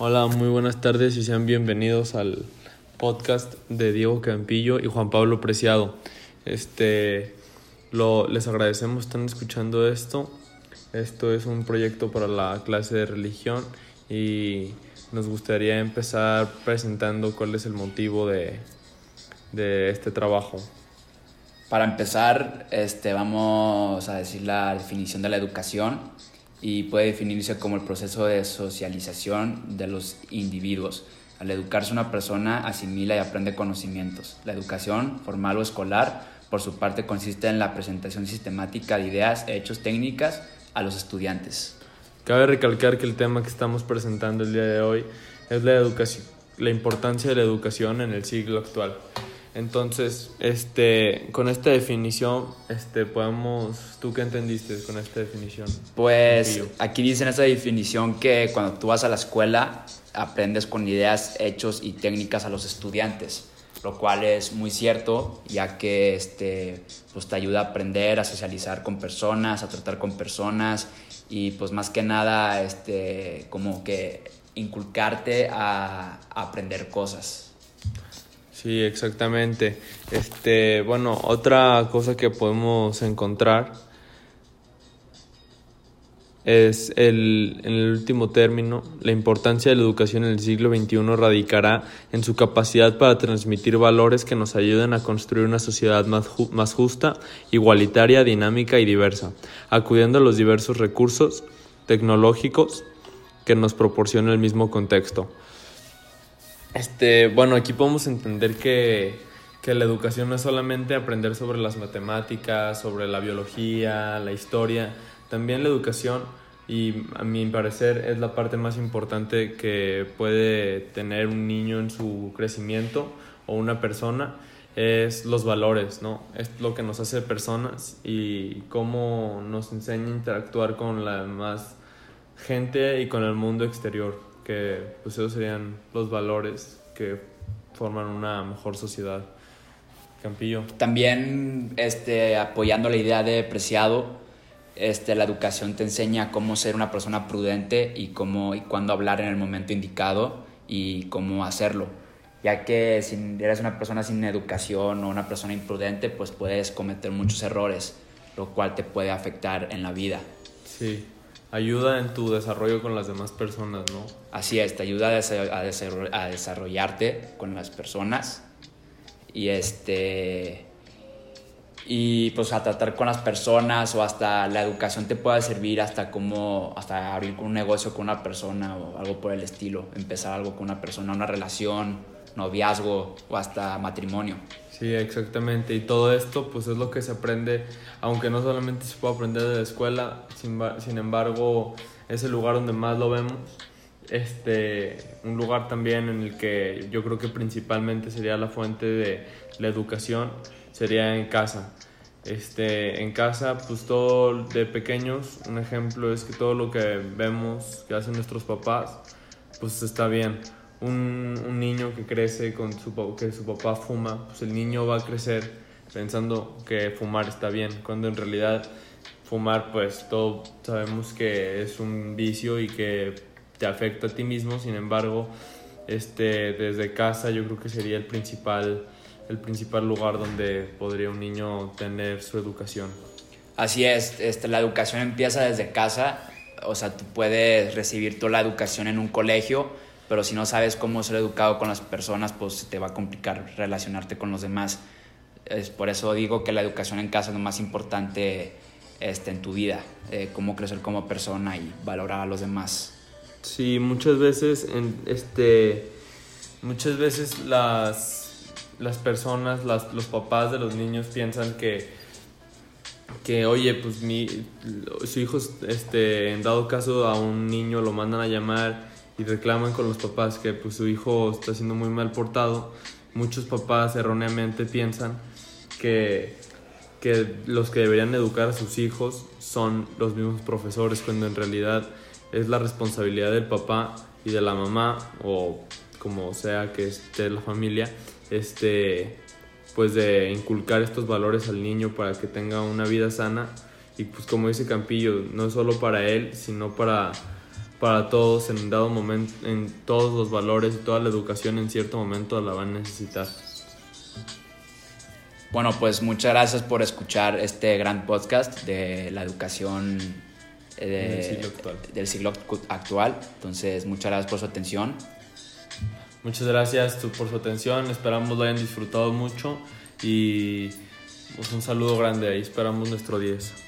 Hola, muy buenas tardes y sean bienvenidos al podcast de Diego Campillo y Juan Pablo Preciado. Este, lo, les agradecemos están escuchando esto. Esto es un proyecto para la clase de religión y nos gustaría empezar presentando cuál es el motivo de, de este trabajo. Para empezar, este, vamos a decir la definición de la educación y puede definirse como el proceso de socialización de los individuos. Al educarse una persona asimila y aprende conocimientos. La educación formal o escolar, por su parte, consiste en la presentación sistemática de ideas, hechos, técnicas a los estudiantes. Cabe recalcar que el tema que estamos presentando el día de hoy es la educación, la importancia de la educación en el siglo actual. Entonces, este, con esta definición, este, podemos, ¿tú qué entendiste con esta definición? Pues aquí dice en esta definición que cuando tú vas a la escuela aprendes con ideas, hechos y técnicas a los estudiantes, lo cual es muy cierto, ya que este, pues te ayuda a aprender, a socializar con personas, a tratar con personas y pues más que nada este, como que inculcarte a aprender cosas. Sí, exactamente. Este, bueno, otra cosa que podemos encontrar es el, en el último término, la importancia de la educación en el siglo XXI radicará en su capacidad para transmitir valores que nos ayuden a construir una sociedad más, más justa, igualitaria, dinámica y diversa, acudiendo a los diversos recursos tecnológicos que nos proporciona el mismo contexto. Este, bueno, aquí podemos entender que, la educación no es solamente aprender sobre las matemáticas, sobre la biología, la historia, también la educación y a mi parecer es la parte más importante que puede tener un niño en su crecimiento o una persona es los valores, ¿no? Es lo que nos hace personas y cómo nos enseña a interactuar con la demás gente y con el mundo exterior que pues esos serían los valores que forman una mejor sociedad. Campillo. También este, apoyando la idea de Preciado, este, la educación te enseña cómo ser una persona prudente y cómo y cuándo hablar en el momento indicado y cómo hacerlo. Ya que si eres una persona sin educación o una persona imprudente, pues puedes cometer muchos errores, lo cual te puede afectar en la vida. Sí, ayuda en tu desarrollo con las demás personas, ¿no? Así es, te ayuda a, desarrollarte con las personas y este y pues a tratar con las personas o hasta la educación te puede servir hasta como hasta abrir un negocio con una persona o algo por el estilo, empezar algo con una persona, una relación, noviazgo o hasta matrimonio. Sí, exactamente. Y todo esto pues es lo que se aprende, aunque no solamente se puede aprender de la escuela, sin, sin embargo es el lugar donde más lo vemos. Este, un lugar también en el que yo creo que principalmente sería la fuente de la educación, sería en casa. Este, en casa, pues todo de pequeños, un ejemplo es que todo lo que vemos que hacen nuestros papás, pues está bien un, un, niño que crece con su, que su papá fuma, pues el niño va a crecer pensando que fumar está bien, cuando en realidad fumar pues todos sabemos que es un vicio y que te afecta a ti mismo, sin embargo, este, desde casa yo creo que sería el principal, el principal lugar donde podría un niño tener su educación. Así es, este, la educación empieza desde casa, o sea, tú puedes recibir toda la educación en un colegio, pero si no sabes cómo ser educado con las personas, pues te va a complicar relacionarte con los demás. Es por eso digo que la educación en casa es lo más importante este, en tu vida, eh, cómo crecer como persona y valorar a los demás. Sí, muchas veces, este, muchas veces las, las personas, los papás de los niños piensan que, que oye, pues mi, su hijo, este, en dado caso a un niño lo mandan a llamar y reclaman con los papás que pues, su hijo está siendo muy mal portado, muchos papás erróneamente piensan que, que los que deberían educar a sus hijos son los mismos profesores, cuando en realidad es la responsabilidad del papá y de la mamá, o como sea que esté la familia, este, pues de inculcar estos valores al niño para que tenga una vida sana. Y pues como dice Campillo, no solo para él, sino para para todos en dado momento, en todos los valores y toda la educación en cierto momento la van a necesitar. Bueno, pues muchas gracias por escuchar este gran podcast de la educación del, siglo actual. del siglo actual. Entonces, muchas gracias por su atención. Muchas gracias por su atención. Esperamos lo hayan disfrutado mucho y pues, un saludo grande ahí. Esperamos nuestro 10.